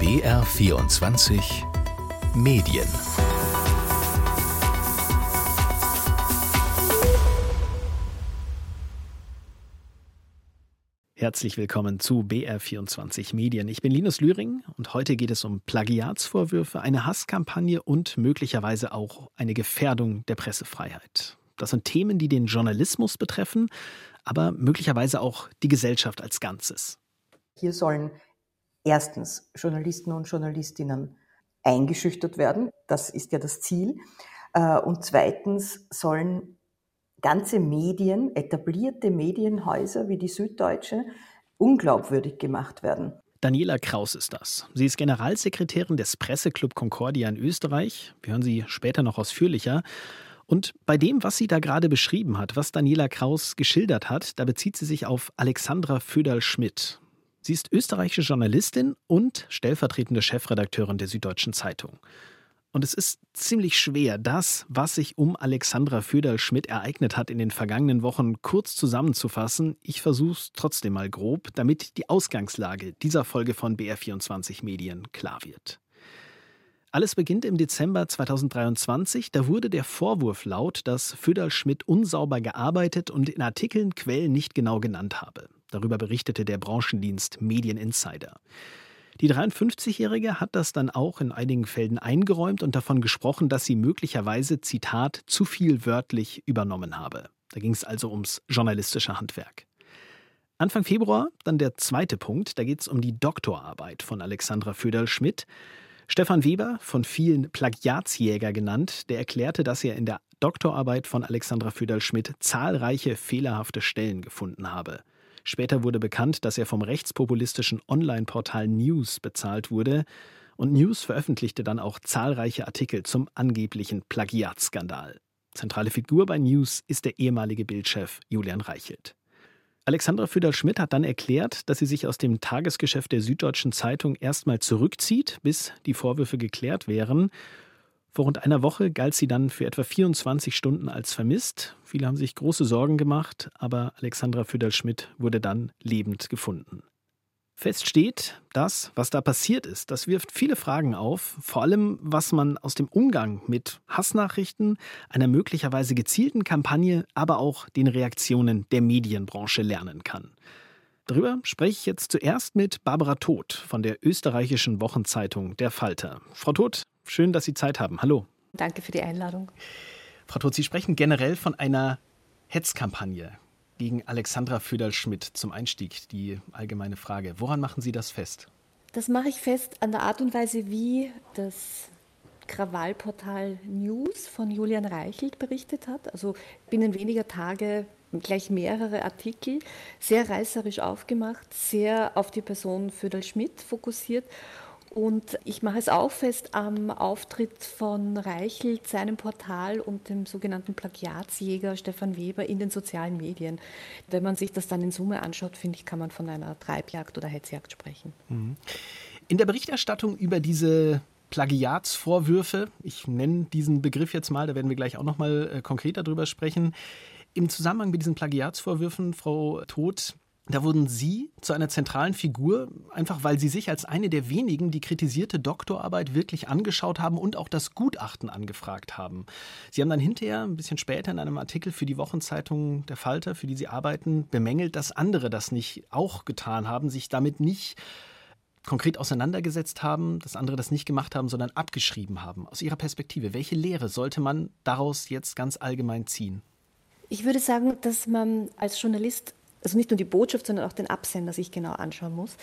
BR24 Medien Herzlich willkommen zu BR24 Medien. Ich bin Linus Lühring und heute geht es um Plagiatsvorwürfe, eine Hasskampagne und möglicherweise auch eine Gefährdung der Pressefreiheit. Das sind Themen, die den Journalismus betreffen, aber möglicherweise auch die Gesellschaft als Ganzes. Hier sollen erstens Journalisten und Journalistinnen eingeschüchtert werden. Das ist ja das Ziel. Äh, und zweitens sollen ganze Medien, etablierte Medienhäuser wie die Süddeutsche, unglaubwürdig gemacht werden. Daniela Kraus ist das. Sie ist Generalsekretärin des Presseclub Concordia in Österreich. Wir hören sie später noch ausführlicher. Und bei dem, was sie da gerade beschrieben hat, was Daniela Kraus geschildert hat, da bezieht sie sich auf Alexandra Föderl-Schmidt. Sie ist österreichische Journalistin und stellvertretende Chefredakteurin der Süddeutschen Zeitung. Und es ist ziemlich schwer, das, was sich um Alexandra Föderl-Schmidt ereignet hat in den vergangenen Wochen, kurz zusammenzufassen. Ich versuche es trotzdem mal grob, damit die Ausgangslage dieser Folge von BR24 Medien klar wird. Alles beginnt im Dezember 2023. Da wurde der Vorwurf laut, dass Föderl-Schmidt unsauber gearbeitet und in Artikeln Quellen nicht genau genannt habe. Darüber berichtete der Branchendienst Medien Insider. Die 53-Jährige hat das dann auch in einigen Fällen eingeräumt und davon gesprochen, dass sie möglicherweise, Zitat, zu viel wörtlich übernommen habe. Da ging es also ums journalistische Handwerk. Anfang Februar dann der zweite Punkt, da geht es um die Doktorarbeit von Alexandra Föderl-Schmidt. Stefan Weber, von vielen Plagiatsjäger genannt, der erklärte, dass er in der Doktorarbeit von Alexandra Föderl-Schmidt zahlreiche fehlerhafte Stellen gefunden habe. Später wurde bekannt, dass er vom rechtspopulistischen Online-Portal News bezahlt wurde. Und News veröffentlichte dann auch zahlreiche Artikel zum angeblichen Plagiatskandal. Zentrale Figur bei News ist der ehemalige Bildchef Julian Reichelt. Alexandra Füderl-Schmidt hat dann erklärt, dass sie sich aus dem Tagesgeschäft der Süddeutschen Zeitung erstmal zurückzieht, bis die Vorwürfe geklärt wären. Vor rund einer Woche galt sie dann für etwa 24 Stunden als vermisst. Viele haben sich große Sorgen gemacht, aber Alexandra Füderl-Schmidt wurde dann lebend gefunden. Fest steht, das, was da passiert ist, das wirft viele Fragen auf, vor allem was man aus dem Umgang mit Hassnachrichten, einer möglicherweise gezielten Kampagne, aber auch den Reaktionen der Medienbranche lernen kann. Darüber spreche ich jetzt zuerst mit Barbara Todt von der österreichischen Wochenzeitung Der Falter. Frau Todt, Schön, dass Sie Zeit haben. Hallo. Danke für die Einladung. Frau Todt, Sie sprechen generell von einer Hetzkampagne gegen Alexandra Föderl-Schmidt zum Einstieg. Die allgemeine Frage. Woran machen Sie das fest? Das mache ich fest an der Art und Weise, wie das Krawallportal News von Julian Reichelt berichtet hat. Also binnen weniger Tage gleich mehrere Artikel, sehr reißerisch aufgemacht, sehr auf die Person Föderl-Schmidt fokussiert und ich mache es auch fest am Auftritt von Reichelt, seinem Portal und dem sogenannten Plagiatsjäger Stefan Weber in den sozialen Medien. Wenn man sich das dann in Summe anschaut, finde ich, kann man von einer Treibjagd oder Hetzjagd sprechen. Mhm. In der Berichterstattung über diese Plagiatsvorwürfe, ich nenne diesen Begriff jetzt mal, da werden wir gleich auch noch mal äh, konkreter drüber sprechen. Im Zusammenhang mit diesen Plagiatsvorwürfen, Frau Todt, da wurden Sie zu einer zentralen Figur, einfach weil Sie sich als eine der wenigen die kritisierte Doktorarbeit wirklich angeschaut haben und auch das Gutachten angefragt haben. Sie haben dann hinterher, ein bisschen später in einem Artikel für die Wochenzeitung Der Falter, für die Sie arbeiten, bemängelt, dass andere das nicht auch getan haben, sich damit nicht konkret auseinandergesetzt haben, dass andere das nicht gemacht haben, sondern abgeschrieben haben. Aus Ihrer Perspektive, welche Lehre sollte man daraus jetzt ganz allgemein ziehen? Ich würde sagen, dass man als Journalist also nicht nur die Botschaft, sondern auch den Absender sich genau anschauen muss.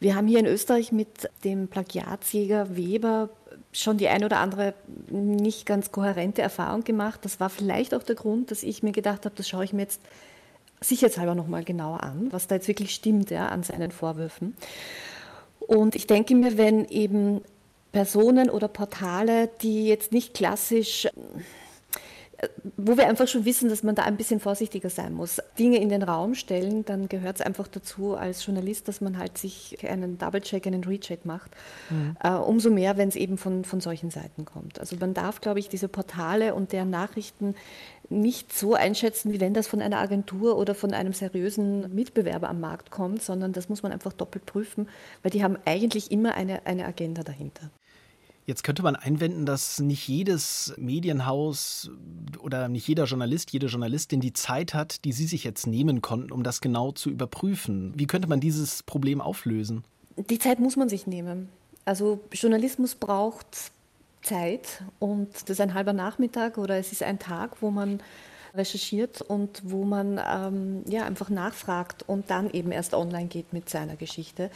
Wir haben hier in Österreich mit dem Plagiatsjäger Weber schon die ein oder andere nicht ganz kohärente Erfahrung gemacht. Das war vielleicht auch der Grund, dass ich mir gedacht habe, das schaue ich mir jetzt sicherheitshalber nochmal genauer an, was da jetzt wirklich stimmt ja, an seinen Vorwürfen. Und ich denke mir, wenn eben Personen oder Portale, die jetzt nicht klassisch wo wir einfach schon wissen, dass man da ein bisschen vorsichtiger sein muss. Dinge in den Raum stellen, dann gehört es einfach dazu als Journalist, dass man halt sich einen Double-Check, einen Recheck macht. Mhm. Äh, umso mehr, wenn es eben von, von solchen Seiten kommt. Also man darf, glaube ich, diese Portale und deren Nachrichten nicht so einschätzen, wie wenn das von einer Agentur oder von einem seriösen Mitbewerber am Markt kommt, sondern das muss man einfach doppelt prüfen, weil die haben eigentlich immer eine, eine Agenda dahinter. Jetzt könnte man einwenden, dass nicht jedes Medienhaus oder nicht jeder Journalist, jede Journalistin die Zeit hat, die Sie sich jetzt nehmen konnten, um das genau zu überprüfen. Wie könnte man dieses Problem auflösen? Die Zeit muss man sich nehmen. Also Journalismus braucht Zeit und das ist ein halber Nachmittag oder es ist ein Tag, wo man recherchiert und wo man ähm, ja, einfach nachfragt und dann eben erst online geht mit seiner Geschichte.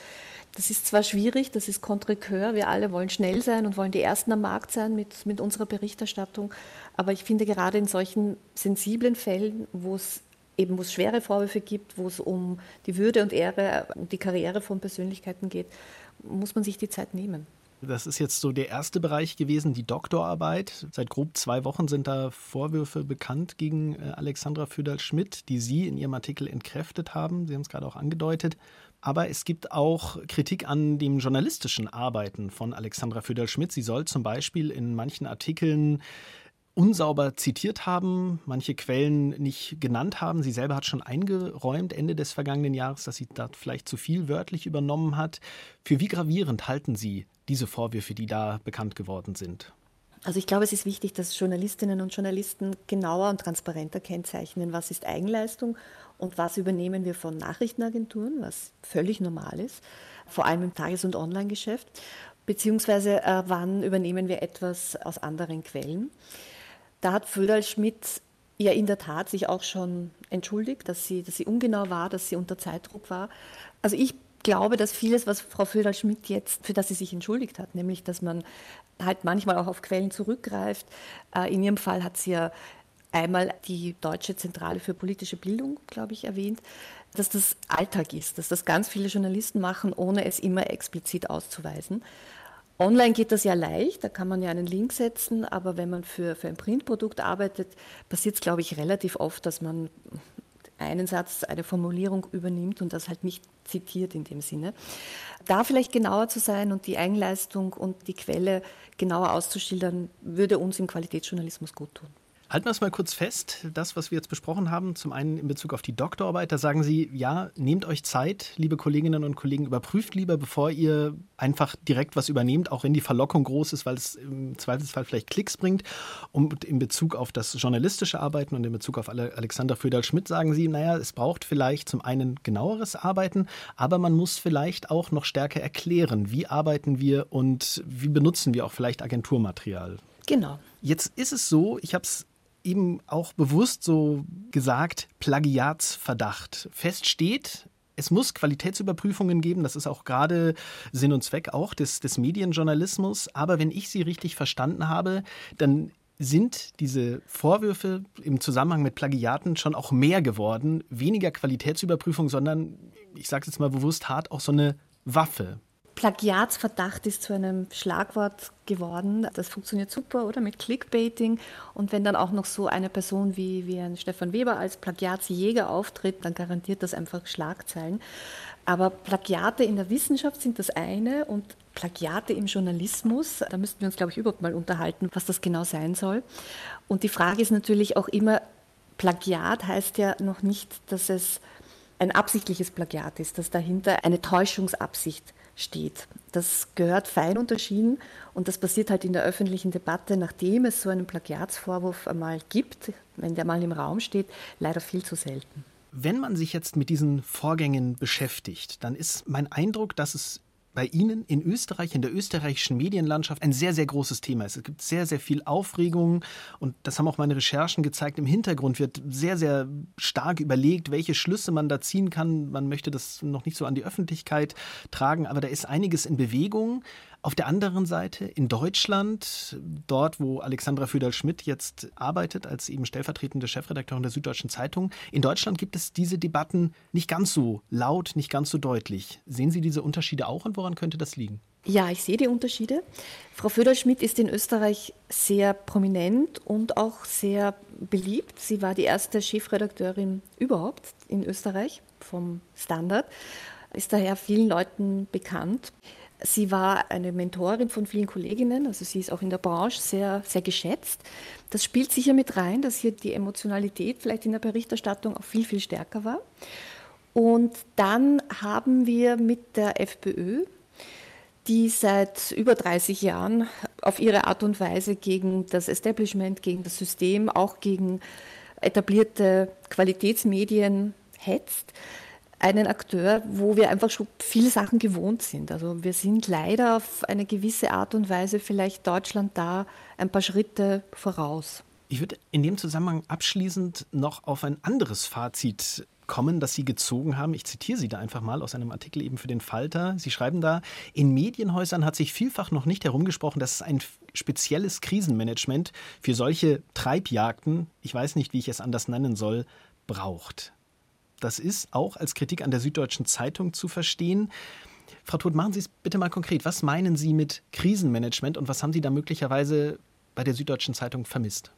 Das ist zwar schwierig, das ist Contrecoeur, wir alle wollen schnell sein und wollen die Ersten am Markt sein mit, mit unserer Berichterstattung, aber ich finde gerade in solchen sensiblen Fällen, wo es eben wo schwere Vorwürfe gibt, wo es um die Würde und Ehre und die Karriere von Persönlichkeiten geht, muss man sich die Zeit nehmen. Das ist jetzt so der erste Bereich gewesen, die Doktorarbeit. Seit grob zwei Wochen sind da Vorwürfe bekannt gegen äh, Alexandra Füderl-Schmidt, die Sie in Ihrem Artikel entkräftet haben. Sie haben es gerade auch angedeutet. Aber es gibt auch Kritik an dem journalistischen Arbeiten von Alexandra Füderl-Schmidt. Sie soll zum Beispiel in manchen Artikeln unsauber zitiert haben, manche Quellen nicht genannt haben. Sie selber hat schon eingeräumt Ende des vergangenen Jahres, dass sie da vielleicht zu viel wörtlich übernommen hat. Für wie gravierend halten Sie diese Vorwürfe, die da bekannt geworden sind? Also ich glaube, es ist wichtig, dass Journalistinnen und Journalisten genauer und transparenter kennzeichnen, was ist Eigenleistung und was übernehmen wir von Nachrichtenagenturen, was völlig normal ist, vor allem im Tages- und Online-Geschäft, beziehungsweise äh, wann übernehmen wir etwas aus anderen Quellen. Da hat Föderl Schmidt ja in der Tat sich auch schon entschuldigt, dass sie, dass sie ungenau war, dass sie unter Zeitdruck war. Also ich glaube, dass vieles, was Frau Föderl-Schmidt jetzt, für das sie sich entschuldigt hat, nämlich, dass man halt manchmal auch auf Quellen zurückgreift. Äh, in ihrem Fall hat sie ja einmal die Deutsche Zentrale für politische Bildung, glaube ich, erwähnt, dass das Alltag ist, dass das ganz viele Journalisten machen, ohne es immer explizit auszuweisen. Online geht das ja leicht, da kann man ja einen Link setzen, aber wenn man für, für ein Printprodukt arbeitet, passiert es, glaube ich, relativ oft, dass man einen Satz, eine Formulierung übernimmt und das halt nicht zitiert in dem Sinne. Da vielleicht genauer zu sein und die Eigenleistung und die Quelle genauer auszuschildern, würde uns im Qualitätsjournalismus gut tun. Halten wir es mal kurz fest, das, was wir jetzt besprochen haben, zum einen in Bezug auf die Doktorarbeit, da sagen Sie, ja, nehmt euch Zeit, liebe Kolleginnen und Kollegen, überprüft lieber, bevor ihr einfach direkt was übernehmt, auch wenn die Verlockung groß ist, weil es im Zweifelsfall vielleicht Klicks bringt. Und in Bezug auf das journalistische Arbeiten und in Bezug auf Alexander Föderl-Schmidt sagen Sie, naja, es braucht vielleicht zum einen genaueres Arbeiten, aber man muss vielleicht auch noch stärker erklären, wie arbeiten wir und wie benutzen wir auch vielleicht Agenturmaterial. Genau. Jetzt ist es so, ich habe es eben auch bewusst so gesagt, Plagiatsverdacht. Fest steht, es muss Qualitätsüberprüfungen geben, das ist auch gerade Sinn und Zweck auch des, des Medienjournalismus. Aber wenn ich Sie richtig verstanden habe, dann sind diese Vorwürfe im Zusammenhang mit Plagiaten schon auch mehr geworden. Weniger Qualitätsüberprüfung, sondern, ich sage es jetzt mal bewusst hart, auch so eine Waffe. Plagiatsverdacht ist zu einem Schlagwort geworden. Das funktioniert super, oder? Mit Clickbaiting. Und wenn dann auch noch so eine Person wie, wie ein Stefan Weber als Plagiatsjäger auftritt, dann garantiert das einfach Schlagzeilen. Aber Plagiate in der Wissenschaft sind das eine und Plagiate im Journalismus, da müssten wir uns, glaube ich, überhaupt mal unterhalten, was das genau sein soll. Und die Frage ist natürlich auch immer, Plagiat heißt ja noch nicht, dass es ein absichtliches Plagiat ist, dass dahinter eine Täuschungsabsicht steht. Das gehört fein unterschieden und das passiert halt in der öffentlichen Debatte, nachdem es so einen Plagiatsvorwurf einmal gibt, wenn der mal im Raum steht, leider viel zu selten. Wenn man sich jetzt mit diesen Vorgängen beschäftigt, dann ist mein Eindruck, dass es bei Ihnen in Österreich, in der österreichischen Medienlandschaft ein sehr, sehr großes Thema ist. Es gibt sehr, sehr viel Aufregung und das haben auch meine Recherchen gezeigt. Im Hintergrund wird sehr, sehr stark überlegt, welche Schlüsse man da ziehen kann. Man möchte das noch nicht so an die Öffentlichkeit tragen, aber da ist einiges in Bewegung. Auf der anderen Seite in Deutschland, dort wo Alexandra Föderl-Schmidt jetzt arbeitet als eben stellvertretende Chefredakteurin der Süddeutschen Zeitung, in Deutschland gibt es diese Debatten nicht ganz so laut, nicht ganz so deutlich. Sehen Sie diese Unterschiede auch und woran könnte das liegen? Ja, ich sehe die Unterschiede. Frau Föderl-Schmidt ist in Österreich sehr prominent und auch sehr beliebt. Sie war die erste Chefredakteurin überhaupt in Österreich vom Standard, ist daher vielen Leuten bekannt. Sie war eine Mentorin von vielen Kolleginnen, also sie ist auch in der Branche sehr, sehr geschätzt. Das spielt sicher mit rein, dass hier die Emotionalität vielleicht in der Berichterstattung auch viel, viel stärker war. Und dann haben wir mit der FPÖ, die seit über 30 Jahren auf ihre Art und Weise gegen das Establishment, gegen das System, auch gegen etablierte Qualitätsmedien hetzt, einen Akteur, wo wir einfach schon viele Sachen gewohnt sind. Also wir sind leider auf eine gewisse Art und Weise vielleicht Deutschland da ein paar Schritte voraus. Ich würde in dem Zusammenhang abschließend noch auf ein anderes Fazit kommen, das Sie gezogen haben. Ich zitiere Sie da einfach mal aus einem Artikel eben für den Falter. Sie schreiben da, in Medienhäusern hat sich vielfach noch nicht herumgesprochen, dass es ein spezielles Krisenmanagement für solche Treibjagden, ich weiß nicht, wie ich es anders nennen soll, braucht. Das ist auch als Kritik an der Süddeutschen Zeitung zu verstehen. Frau Todt, machen Sie es bitte mal konkret. Was meinen Sie mit Krisenmanagement und was haben Sie da möglicherweise bei der Süddeutschen Zeitung vermisst?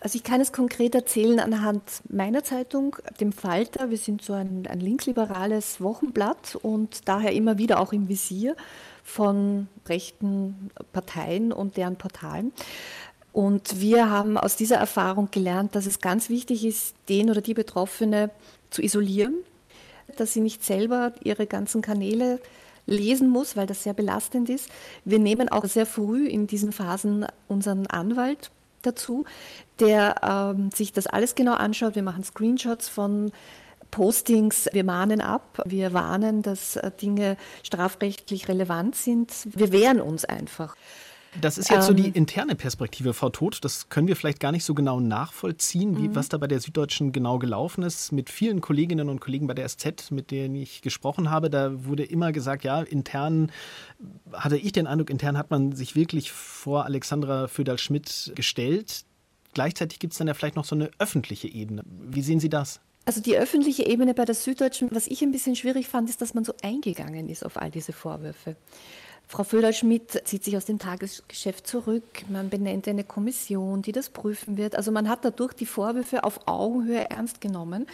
Also ich kann es konkret erzählen anhand meiner Zeitung, dem Falter. Wir sind so ein, ein linksliberales Wochenblatt und daher immer wieder auch im Visier von rechten Parteien und deren Portalen. Und wir haben aus dieser Erfahrung gelernt, dass es ganz wichtig ist, den oder die Betroffene zu isolieren, dass sie nicht selber ihre ganzen Kanäle lesen muss, weil das sehr belastend ist. Wir nehmen auch sehr früh in diesen Phasen unseren Anwalt dazu, der ähm, sich das alles genau anschaut. Wir machen Screenshots von Postings, wir mahnen ab, wir warnen, dass äh, Dinge strafrechtlich relevant sind. Wir wehren uns einfach. Das ist jetzt so die ähm. interne Perspektive, Frau Todt. Das können wir vielleicht gar nicht so genau nachvollziehen, wie, mhm. was da bei der Süddeutschen genau gelaufen ist. Mit vielen Kolleginnen und Kollegen bei der SZ, mit denen ich gesprochen habe, da wurde immer gesagt, ja, intern hatte ich den Eindruck, intern hat man sich wirklich vor Alexandra Föderl-Schmidt gestellt. Gleichzeitig gibt es dann ja vielleicht noch so eine öffentliche Ebene. Wie sehen Sie das? Also die öffentliche Ebene bei der Süddeutschen, was ich ein bisschen schwierig fand, ist, dass man so eingegangen ist auf all diese Vorwürfe. Frau Föder-Schmidt zieht sich aus dem Tagesgeschäft zurück. Man benennt eine Kommission, die das prüfen wird. Also man hat dadurch die Vorwürfe auf Augenhöhe ernst genommen,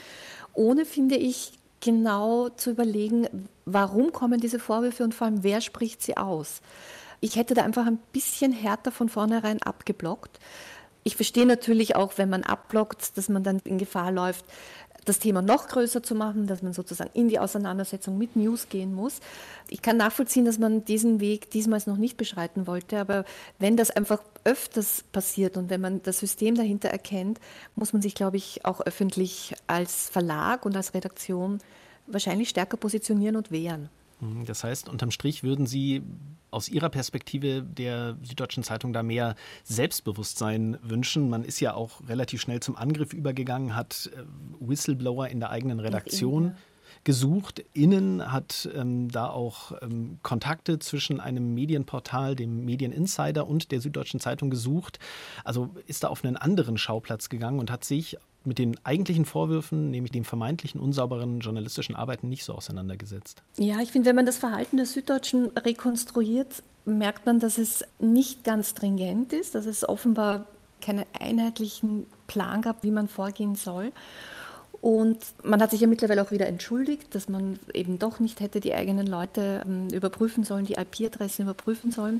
ohne, finde ich, genau zu überlegen, warum kommen diese Vorwürfe und vor allem, wer spricht sie aus. Ich hätte da einfach ein bisschen härter von vornherein abgeblockt. Ich verstehe natürlich auch, wenn man abblockt, dass man dann in Gefahr läuft, das Thema noch größer zu machen, dass man sozusagen in die Auseinandersetzung mit News gehen muss. Ich kann nachvollziehen, dass man diesen Weg diesmal noch nicht beschreiten wollte, aber wenn das einfach öfters passiert und wenn man das System dahinter erkennt, muss man sich, glaube ich, auch öffentlich als Verlag und als Redaktion wahrscheinlich stärker positionieren und wehren. Das heißt, unterm Strich würden Sie aus Ihrer Perspektive der Süddeutschen Zeitung da mehr Selbstbewusstsein wünschen? Man ist ja auch relativ schnell zum Angriff übergegangen, hat äh, Whistleblower in der eigenen Redaktion gesucht. Innen hat ähm, da auch ähm, Kontakte zwischen einem Medienportal, dem Medieninsider und der Süddeutschen Zeitung gesucht. Also ist da auf einen anderen Schauplatz gegangen und hat sich mit den eigentlichen Vorwürfen, nämlich dem vermeintlichen unsauberen journalistischen Arbeiten, nicht so auseinandergesetzt. Ja, ich finde, wenn man das Verhalten der Süddeutschen rekonstruiert, merkt man, dass es nicht ganz stringent ist, dass es offenbar keinen einheitlichen Plan gab, wie man vorgehen soll. Und man hat sich ja mittlerweile auch wieder entschuldigt, dass man eben doch nicht hätte die eigenen Leute ähm, überprüfen sollen, die IP-Adressen überprüfen sollen.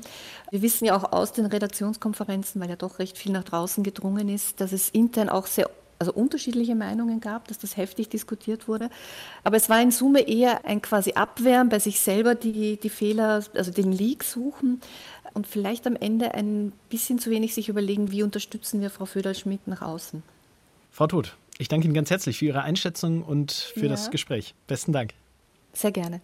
Wir wissen ja auch aus den Redaktionskonferenzen, weil ja doch recht viel nach draußen gedrungen ist, dass es intern auch sehr also unterschiedliche Meinungen gab, dass das heftig diskutiert wurde. Aber es war in Summe eher ein quasi Abwehren, bei sich selber die, die Fehler, also den Leak suchen und vielleicht am Ende ein bisschen zu wenig sich überlegen, wie unterstützen wir Frau Föderl-Schmidt nach außen. Frau Todt, ich danke Ihnen ganz herzlich für Ihre Einschätzung und für ja. das Gespräch. Besten Dank. Sehr gerne.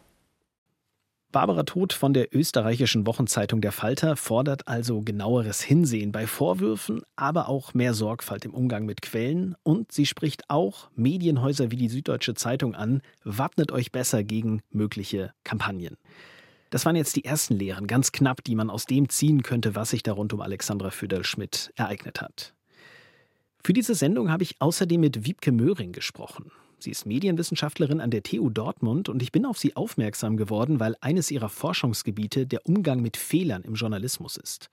Barbara Todt von der österreichischen Wochenzeitung Der Falter fordert also genaueres Hinsehen bei Vorwürfen, aber auch mehr Sorgfalt im Umgang mit Quellen und sie spricht auch Medienhäuser wie die Süddeutsche Zeitung an, wappnet euch besser gegen mögliche Kampagnen. Das waren jetzt die ersten Lehren, ganz knapp, die man aus dem ziehen könnte, was sich da rund um Alexandra Föderl-Schmidt ereignet hat. Für diese Sendung habe ich außerdem mit Wiebke Möhring gesprochen. Sie ist Medienwissenschaftlerin an der TU Dortmund und ich bin auf sie aufmerksam geworden, weil eines ihrer Forschungsgebiete der Umgang mit Fehlern im Journalismus ist.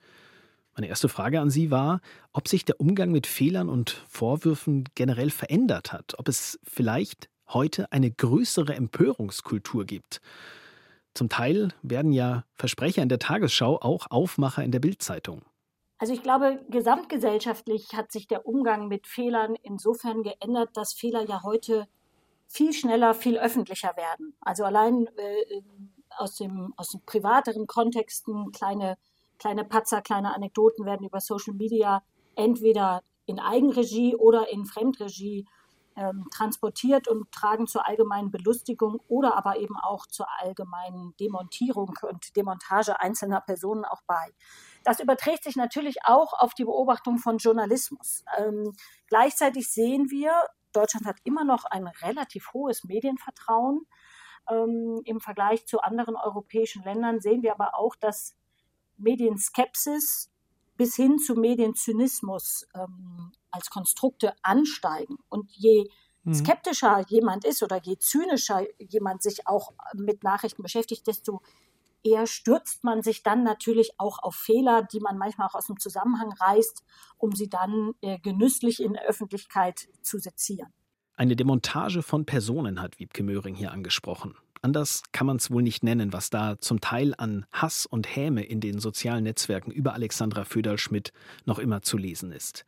Meine erste Frage an Sie war, ob sich der Umgang mit Fehlern und Vorwürfen generell verändert hat, ob es vielleicht heute eine größere Empörungskultur gibt. Zum Teil werden ja Versprecher in der Tagesschau auch Aufmacher in der Bildzeitung. Also ich glaube, gesamtgesellschaftlich hat sich der Umgang mit Fehlern insofern geändert, dass Fehler ja heute viel schneller, viel öffentlicher werden. Also allein äh, aus, dem, aus den privateren Kontexten kleine kleine Patzer, kleine Anekdoten werden über Social Media entweder in Eigenregie oder in Fremdregie ähm, transportiert und tragen zur allgemeinen Belustigung oder aber eben auch zur allgemeinen Demontierung und Demontage einzelner Personen auch bei. Das überträgt sich natürlich auch auf die Beobachtung von Journalismus. Ähm, gleichzeitig sehen wir, Deutschland hat immer noch ein relativ hohes Medienvertrauen. Ähm, Im Vergleich zu anderen europäischen Ländern sehen wir aber auch, dass Medienskepsis bis hin zu Medienzynismus ähm, als Konstrukte ansteigen. Und je mhm. skeptischer jemand ist oder je zynischer jemand sich auch mit Nachrichten beschäftigt, desto eher stürzt man sich dann natürlich auch auf Fehler, die man manchmal auch aus dem Zusammenhang reißt, um sie dann äh, genüsslich in der Öffentlichkeit zu sezieren. Eine Demontage von Personen hat Wiebke Möhring hier angesprochen. Anders kann man es wohl nicht nennen, was da zum Teil an Hass und Häme in den sozialen Netzwerken über Alexandra Föderl-Schmidt noch immer zu lesen ist.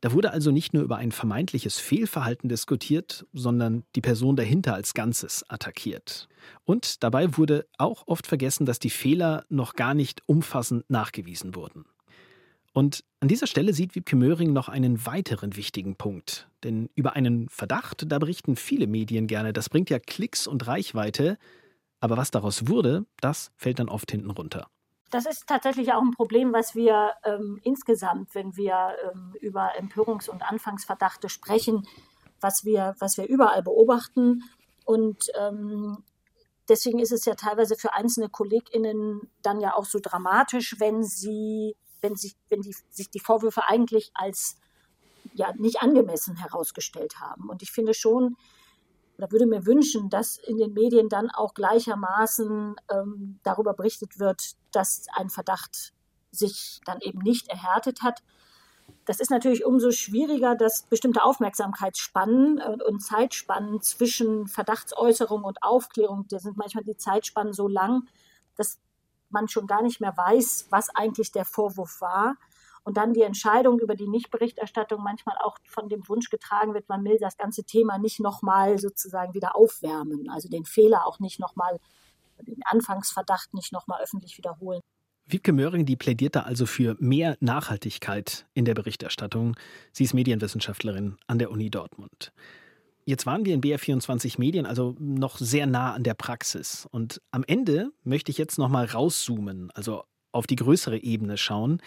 Da wurde also nicht nur über ein vermeintliches Fehlverhalten diskutiert, sondern die Person dahinter als Ganzes attackiert. Und dabei wurde auch oft vergessen, dass die Fehler noch gar nicht umfassend nachgewiesen wurden. Und an dieser Stelle sieht Wiebke Möhring noch einen weiteren wichtigen Punkt. Denn über einen Verdacht, da berichten viele Medien gerne. Das bringt ja Klicks und Reichweite. Aber was daraus wurde, das fällt dann oft hinten runter. Das ist tatsächlich auch ein Problem, was wir ähm, insgesamt, wenn wir ähm, über Empörungs- und Anfangsverdachte sprechen, was wir, was wir überall beobachten. Und ähm, deswegen ist es ja teilweise für einzelne KollegInnen dann ja auch so dramatisch, wenn sie wenn sich, wenn die, sich die Vorwürfe eigentlich als ja nicht angemessen herausgestellt haben. Und ich finde schon, oder würde mir wünschen, dass in den Medien dann auch gleichermaßen ähm, darüber berichtet wird, dass ein Verdacht sich dann eben nicht erhärtet hat. Das ist natürlich umso schwieriger, dass bestimmte Aufmerksamkeitsspannen äh, und Zeitspannen zwischen Verdachtsäußerung und Aufklärung, da sind manchmal die Zeitspannen so lang, dass man schon gar nicht mehr weiß, was eigentlich der Vorwurf war. Und dann die Entscheidung über die Nichtberichterstattung manchmal auch von dem Wunsch getragen wird, man will das ganze Thema nicht nochmal sozusagen wieder aufwärmen, also den Fehler auch nicht nochmal, den Anfangsverdacht nicht nochmal öffentlich wiederholen. Wiebke Möhring, die plädiert da also für mehr Nachhaltigkeit in der Berichterstattung. Sie ist Medienwissenschaftlerin an der Uni Dortmund. Jetzt waren wir in BR24 Medien also noch sehr nah an der Praxis. Und am Ende möchte ich jetzt noch mal rauszoomen, also auf die größere Ebene schauen.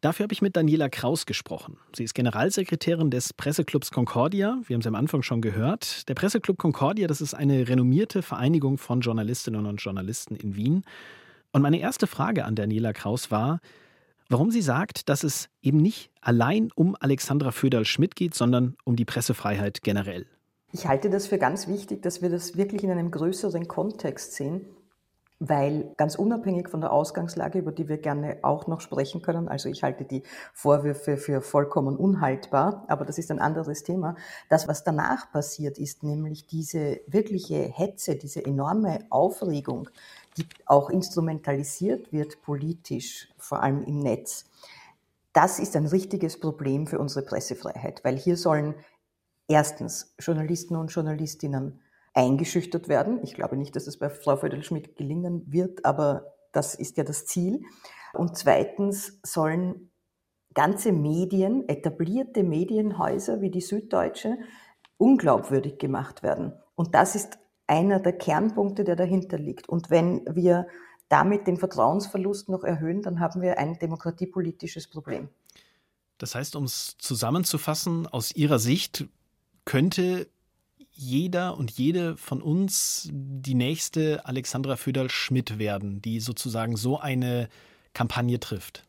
Dafür habe ich mit Daniela Kraus gesprochen. Sie ist Generalsekretärin des Presseclubs Concordia. Wir haben es am Anfang schon gehört. Der Presseclub Concordia, das ist eine renommierte Vereinigung von Journalistinnen und Journalisten in Wien. Und meine erste Frage an Daniela Kraus war, warum sie sagt, dass es eben nicht allein um Alexandra Föderl-Schmidt geht, sondern um die Pressefreiheit generell. Ich halte das für ganz wichtig, dass wir das wirklich in einem größeren Kontext sehen, weil ganz unabhängig von der Ausgangslage, über die wir gerne auch noch sprechen können, also ich halte die Vorwürfe für vollkommen unhaltbar, aber das ist ein anderes Thema. Das, was danach passiert ist, nämlich diese wirkliche Hetze, diese enorme Aufregung, die auch instrumentalisiert wird politisch, vor allem im Netz, das ist ein richtiges Problem für unsere Pressefreiheit, weil hier sollen erstens Journalisten und Journalistinnen eingeschüchtert werden. Ich glaube nicht, dass das bei Frau Födel-Schmidt gelingen wird, aber das ist ja das Ziel. Und zweitens sollen ganze Medien, etablierte Medienhäuser wie die Süddeutsche, unglaubwürdig gemacht werden. Und das ist einer der Kernpunkte, der dahinter liegt. Und wenn wir damit den Vertrauensverlust noch erhöhen, dann haben wir ein demokratiepolitisches Problem. Das heißt, um es zusammenzufassen, aus Ihrer Sicht könnte jeder und jede von uns die nächste Alexandra Föderl-Schmidt werden, die sozusagen so eine Kampagne trifft?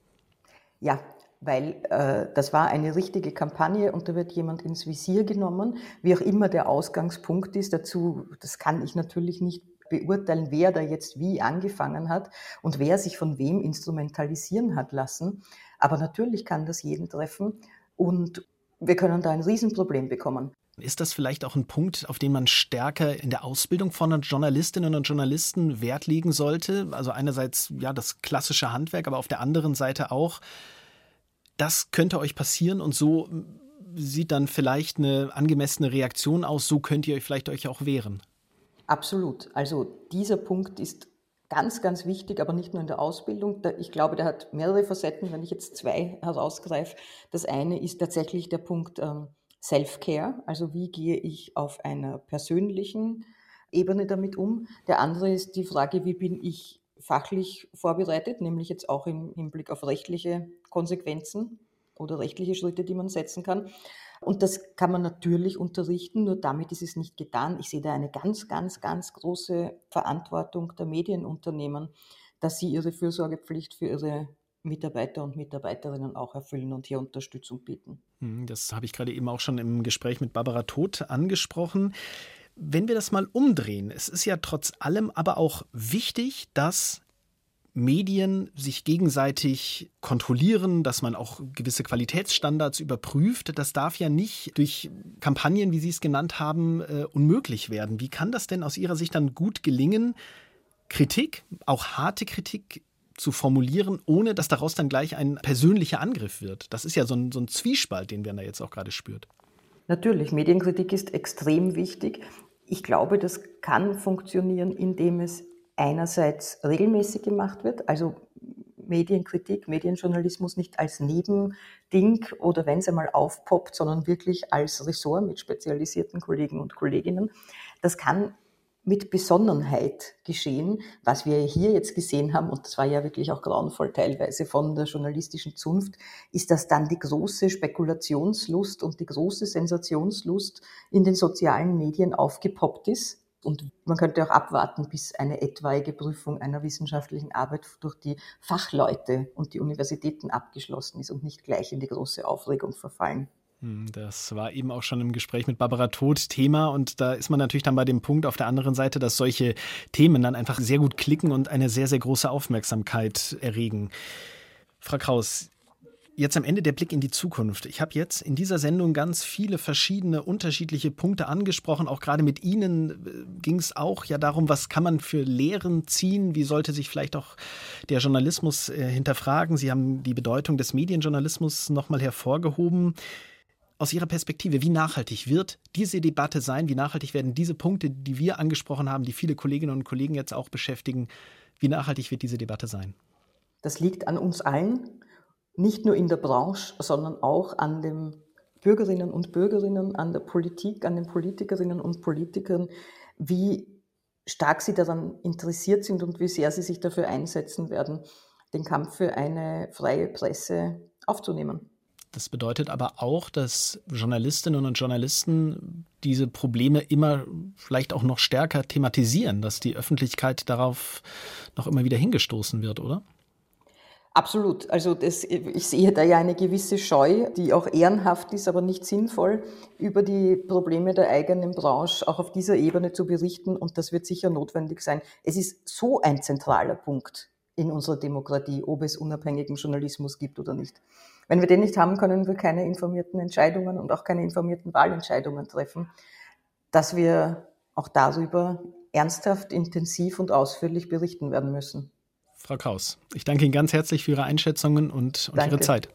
Ja, weil äh, das war eine richtige Kampagne und da wird jemand ins Visier genommen, wie auch immer der Ausgangspunkt ist. Dazu, das kann ich natürlich nicht beurteilen, wer da jetzt wie angefangen hat und wer sich von wem instrumentalisieren hat lassen. Aber natürlich kann das jeden treffen und wir können da ein Riesenproblem bekommen. Ist das vielleicht auch ein Punkt, auf den man stärker in der Ausbildung von Journalistinnen und Journalisten Wert legen sollte? Also einerseits ja das klassische Handwerk, aber auf der anderen Seite auch, das könnte euch passieren und so sieht dann vielleicht eine angemessene Reaktion aus, so könnt ihr euch vielleicht euch auch wehren. Absolut. Also dieser Punkt ist ganz, ganz wichtig, aber nicht nur in der Ausbildung. Ich glaube, der hat mehrere Facetten, wenn ich jetzt zwei herausgreife. Das eine ist tatsächlich der Punkt ähm, Self-Care, also wie gehe ich auf einer persönlichen Ebene damit um. Der andere ist die Frage, wie bin ich fachlich vorbereitet, nämlich jetzt auch im Hinblick auf rechtliche Konsequenzen oder rechtliche Schritte, die man setzen kann. Und das kann man natürlich unterrichten, nur damit ist es nicht getan. Ich sehe da eine ganz, ganz, ganz große Verantwortung der Medienunternehmen, dass sie ihre Fürsorgepflicht für ihre Mitarbeiter und Mitarbeiterinnen auch erfüllen und hier Unterstützung bieten. Hm, das habe ich gerade eben auch schon im Gespräch mit Barbara Todt angesprochen. Wenn wir das mal umdrehen, es ist ja trotz allem aber auch wichtig, dass Medien sich gegenseitig kontrollieren, dass man auch gewisse Qualitätsstandards überprüft. Das darf ja nicht durch Kampagnen, wie Sie es genannt haben, äh, unmöglich werden. Wie kann das denn aus Ihrer Sicht dann gut gelingen, Kritik, auch harte Kritik zu formulieren, ohne dass daraus dann gleich ein persönlicher Angriff wird? Das ist ja so ein, so ein Zwiespalt, den da jetzt auch gerade spürt. Natürlich, Medienkritik ist extrem wichtig. Ich glaube, das kann funktionieren, indem es einerseits regelmäßig gemacht wird, also Medienkritik, Medienjournalismus nicht als Nebending oder wenn es einmal aufpoppt, sondern wirklich als Ressort mit spezialisierten Kollegen und Kolleginnen. Das kann mit Besonnenheit geschehen, was wir hier jetzt gesehen haben, und das war ja wirklich auch grauenvoll teilweise von der journalistischen Zunft, ist, dass dann die große Spekulationslust und die große Sensationslust in den sozialen Medien aufgepoppt ist und man könnte auch abwarten, bis eine etwaige Prüfung einer wissenschaftlichen Arbeit durch die Fachleute und die Universitäten abgeschlossen ist und nicht gleich in die große Aufregung verfallen. Hm, das war eben auch schon im Gespräch mit Barbara Todt Thema und da ist man natürlich dann bei dem Punkt auf der anderen Seite, dass solche Themen dann einfach sehr gut klicken und eine sehr, sehr große Aufmerksamkeit erregen. Frau Kraus, Jetzt am Ende der Blick in die Zukunft. Ich habe jetzt in dieser Sendung ganz viele verschiedene unterschiedliche Punkte angesprochen. Auch gerade mit Ihnen äh, ging es auch ja darum, was kann man für Lehren ziehen? Wie sollte sich vielleicht auch der Journalismus äh, hinterfragen? Sie haben die Bedeutung des Medienjournalismus nochmal hervorgehoben. Aus Ihrer Perspektive, wie nachhaltig wird diese Debatte sein? Wie nachhaltig werden diese Punkte, die wir angesprochen haben, die viele Kolleginnen und Kollegen jetzt auch beschäftigen, wie nachhaltig wird diese Debatte sein? Das liegt an uns allen nicht nur in der Branche, sondern auch an den Bürgerinnen und Bürgerinnen, an der Politik, an den Politikerinnen und Politikern, wie stark sie daran interessiert sind und wie sehr sie sich dafür einsetzen werden, den Kampf für eine freie Presse aufzunehmen. Das bedeutet aber auch, dass Journalistinnen und Journalisten diese Probleme immer vielleicht auch noch stärker thematisieren, dass die Öffentlichkeit darauf noch immer wieder hingestoßen wird, oder? Absolut. Also das, ich sehe da ja eine gewisse Scheu, die auch ehrenhaft ist, aber nicht sinnvoll, über die Probleme der eigenen Branche auch auf dieser Ebene zu berichten. Und das wird sicher notwendig sein. Es ist so ein zentraler Punkt in unserer Demokratie, ob es unabhängigen Journalismus gibt oder nicht. Wenn wir den nicht haben, können wir keine informierten Entscheidungen und auch keine informierten Wahlentscheidungen treffen, dass wir auch darüber ernsthaft, intensiv und ausführlich berichten werden müssen. Frau Kraus, ich danke Ihnen ganz herzlich für Ihre Einschätzungen und, und Ihre Zeit.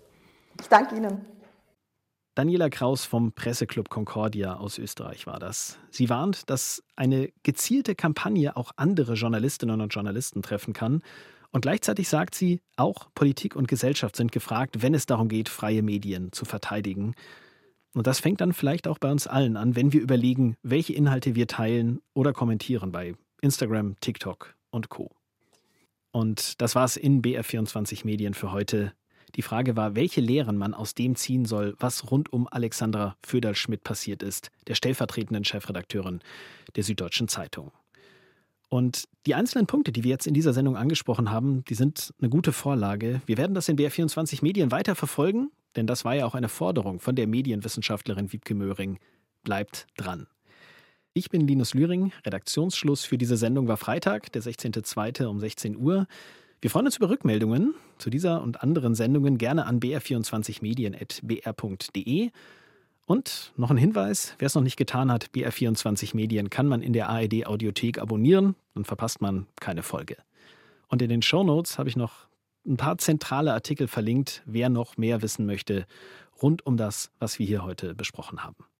Ich danke Ihnen. Daniela Kraus vom Presseclub Concordia aus Österreich war das. Sie warnt, dass eine gezielte Kampagne auch andere Journalistinnen und Journalisten treffen kann. Und gleichzeitig sagt sie, auch Politik und Gesellschaft sind gefragt, wenn es darum geht, freie Medien zu verteidigen. Und das fängt dann vielleicht auch bei uns allen an, wenn wir überlegen, welche Inhalte wir teilen oder kommentieren bei Instagram, TikTok und Co. Und das war's in BR24 Medien für heute. Die Frage war, welche Lehren man aus dem ziehen soll, was rund um Alexandra Föderl-Schmidt passiert ist, der stellvertretenden Chefredakteurin der Süddeutschen Zeitung. Und die einzelnen Punkte, die wir jetzt in dieser Sendung angesprochen haben, die sind eine gute Vorlage. Wir werden das in BR24 Medien weiter verfolgen, denn das war ja auch eine Forderung von der Medienwissenschaftlerin Wiebke Möhring. Bleibt dran. Ich bin Linus Lühring. Redaktionsschluss für diese Sendung war Freitag, der 16.02. um 16 Uhr. Wir freuen uns über Rückmeldungen zu dieser und anderen Sendungen gerne an br24medien.br.de. Und noch ein Hinweis, wer es noch nicht getan hat, BR24 Medien kann man in der ARD Audiothek abonnieren, dann verpasst man keine Folge. Und in den Show Notes habe ich noch ein paar zentrale Artikel verlinkt, wer noch mehr wissen möchte rund um das, was wir hier heute besprochen haben.